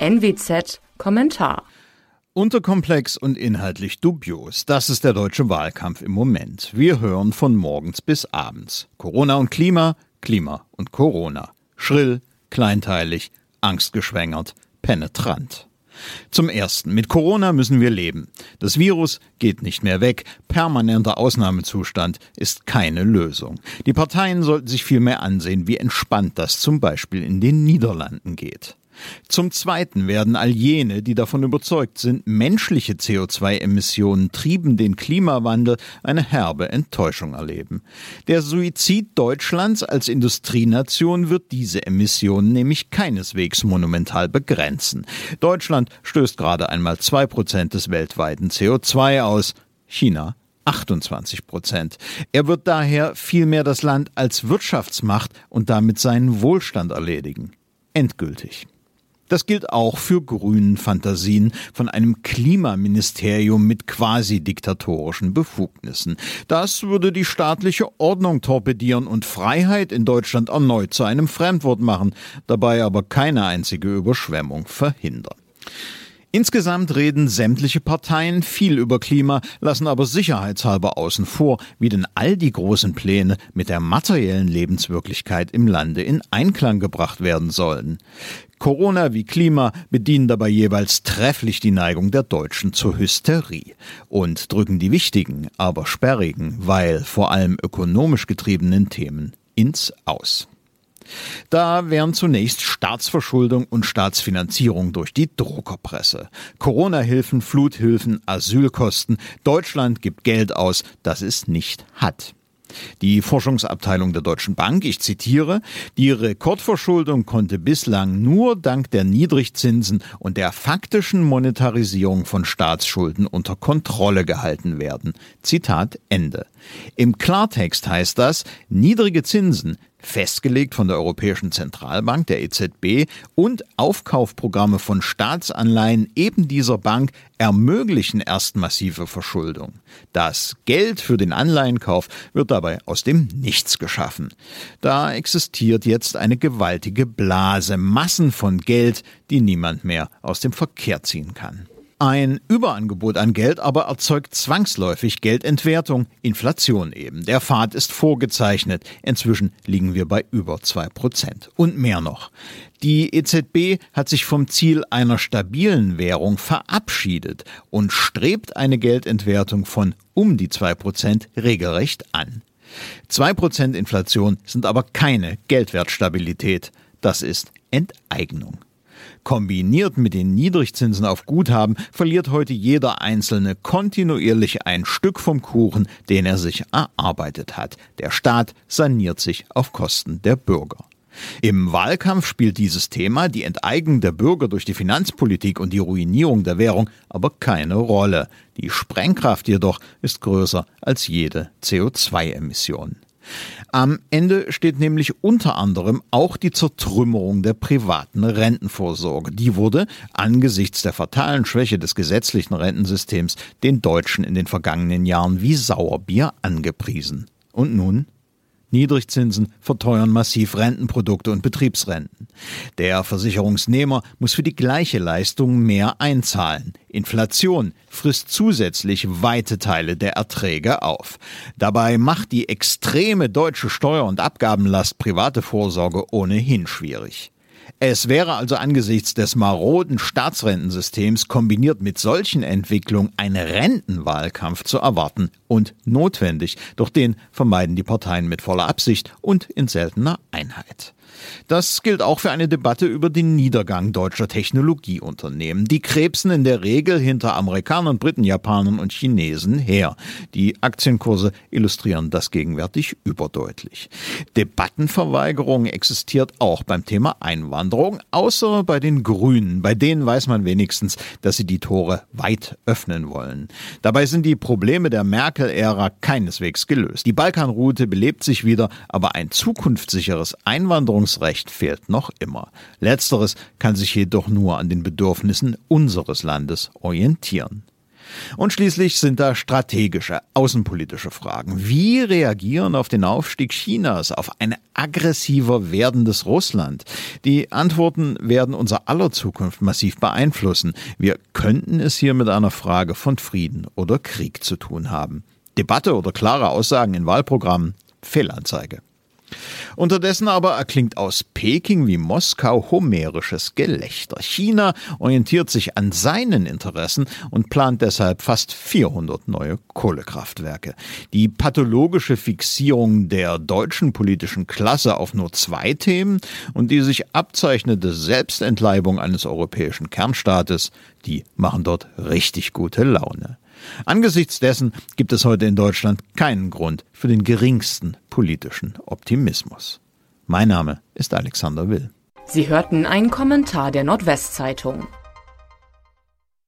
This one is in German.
NWZ Kommentar Unterkomplex und inhaltlich dubios. Das ist der deutsche Wahlkampf im Moment. Wir hören von morgens bis abends. Corona und Klima, Klima und Corona. Schrill, kleinteilig, angstgeschwängert, penetrant. Zum Ersten, mit Corona müssen wir leben. Das Virus geht nicht mehr weg. Permanenter Ausnahmezustand ist keine Lösung. Die Parteien sollten sich vielmehr ansehen, wie entspannt das zum Beispiel in den Niederlanden geht. Zum Zweiten werden all jene, die davon überzeugt sind, menschliche CO2-Emissionen trieben den Klimawandel, eine herbe Enttäuschung erleben. Der Suizid Deutschlands als Industrienation wird diese Emissionen nämlich keineswegs monumental begrenzen. Deutschland stößt gerade einmal zwei Prozent des weltweiten CO2 aus, China 28 Prozent. Er wird daher vielmehr das Land als Wirtschaftsmacht und damit seinen Wohlstand erledigen. Endgültig. Das gilt auch für grünen Fantasien von einem Klimaministerium mit quasi diktatorischen Befugnissen. Das würde die staatliche Ordnung torpedieren und Freiheit in Deutschland erneut zu einem Fremdwort machen, dabei aber keine einzige Überschwemmung verhindern. Insgesamt reden sämtliche Parteien viel über Klima, lassen aber sicherheitshalber außen vor, wie denn all die großen Pläne mit der materiellen Lebenswirklichkeit im Lande in Einklang gebracht werden sollen. Corona wie Klima bedienen dabei jeweils trefflich die Neigung der Deutschen zur Hysterie und drücken die wichtigen, aber sperrigen, weil vor allem ökonomisch getriebenen Themen ins Aus. Da wären zunächst Staatsverschuldung und Staatsfinanzierung durch die Druckerpresse. Corona-Hilfen, Fluthilfen, Asylkosten. Deutschland gibt Geld aus, das es nicht hat. Die Forschungsabteilung der Deutschen Bank, ich zitiere, die Rekordverschuldung konnte bislang nur dank der Niedrigzinsen und der faktischen Monetarisierung von Staatsschulden unter Kontrolle gehalten werden. Zitat Ende. Im Klartext heißt das, niedrige Zinsen festgelegt von der Europäischen Zentralbank, der EZB, und Aufkaufprogramme von Staatsanleihen eben dieser Bank ermöglichen erst massive Verschuldung. Das Geld für den Anleihenkauf wird dabei aus dem Nichts geschaffen. Da existiert jetzt eine gewaltige Blase, Massen von Geld, die niemand mehr aus dem Verkehr ziehen kann. Ein Überangebot an Geld aber erzeugt zwangsläufig Geldentwertung, Inflation eben. Der Pfad ist vorgezeichnet. Inzwischen liegen wir bei über zwei Prozent. Und mehr noch. Die EZB hat sich vom Ziel einer stabilen Währung verabschiedet und strebt eine Geldentwertung von um die zwei Prozent regelrecht an. Zwei Prozent Inflation sind aber keine Geldwertstabilität. Das ist Enteignung. Kombiniert mit den Niedrigzinsen auf Guthaben verliert heute jeder Einzelne kontinuierlich ein Stück vom Kuchen, den er sich erarbeitet hat. Der Staat saniert sich auf Kosten der Bürger. Im Wahlkampf spielt dieses Thema, die Enteignung der Bürger durch die Finanzpolitik und die Ruinierung der Währung, aber keine Rolle. Die Sprengkraft jedoch ist größer als jede CO2-Emission. Am Ende steht nämlich unter anderem auch die Zertrümmerung der privaten Rentenvorsorge. Die wurde angesichts der fatalen Schwäche des gesetzlichen Rentensystems den Deutschen in den vergangenen Jahren wie Sauerbier angepriesen. Und nun? Niedrigzinsen verteuern massiv Rentenprodukte und Betriebsrenten. Der Versicherungsnehmer muss für die gleiche Leistung mehr einzahlen. Inflation frisst zusätzlich weite Teile der Erträge auf. Dabei macht die extreme deutsche Steuer- und Abgabenlast private Vorsorge ohnehin schwierig. Es wäre also angesichts des maroden Staatsrentensystems kombiniert mit solchen Entwicklungen ein Rentenwahlkampf zu erwarten und notwendig, doch den vermeiden die Parteien mit voller Absicht und in seltener Einheit. Das gilt auch für eine Debatte über den Niedergang deutscher Technologieunternehmen. Die krebsen in der Regel hinter Amerikanern, Briten, Japanern und Chinesen her. Die Aktienkurse illustrieren das gegenwärtig überdeutlich. Debattenverweigerung existiert auch beim Thema Einwanderung, außer bei den Grünen. Bei denen weiß man wenigstens, dass sie die Tore weit öffnen wollen. Dabei sind die Probleme der Merkel-Ära keineswegs gelöst. Die Balkanroute belebt sich wieder, aber ein zukunftssicheres Einwanderungs Verfassungsrecht fehlt noch immer. Letzteres kann sich jedoch nur an den Bedürfnissen unseres Landes orientieren. Und schließlich sind da strategische, außenpolitische Fragen. Wie reagieren auf den Aufstieg Chinas, auf ein aggressiver werdendes Russland? Die Antworten werden unser aller Zukunft massiv beeinflussen. Wir könnten es hier mit einer Frage von Frieden oder Krieg zu tun haben. Debatte oder klare Aussagen in Wahlprogrammen? Fehlanzeige. Unterdessen aber erklingt aus Peking wie Moskau homerisches Gelächter. China orientiert sich an seinen Interessen und plant deshalb fast 400 neue Kohlekraftwerke. Die pathologische Fixierung der deutschen politischen Klasse auf nur zwei Themen und die sich abzeichnete Selbstentleibung eines europäischen Kernstaates, die machen dort richtig gute Laune. Angesichts dessen gibt es heute in Deutschland keinen Grund für den geringsten politischen Optimismus. Mein Name ist Alexander Will. Sie hörten einen Kommentar der Nordwestzeitung.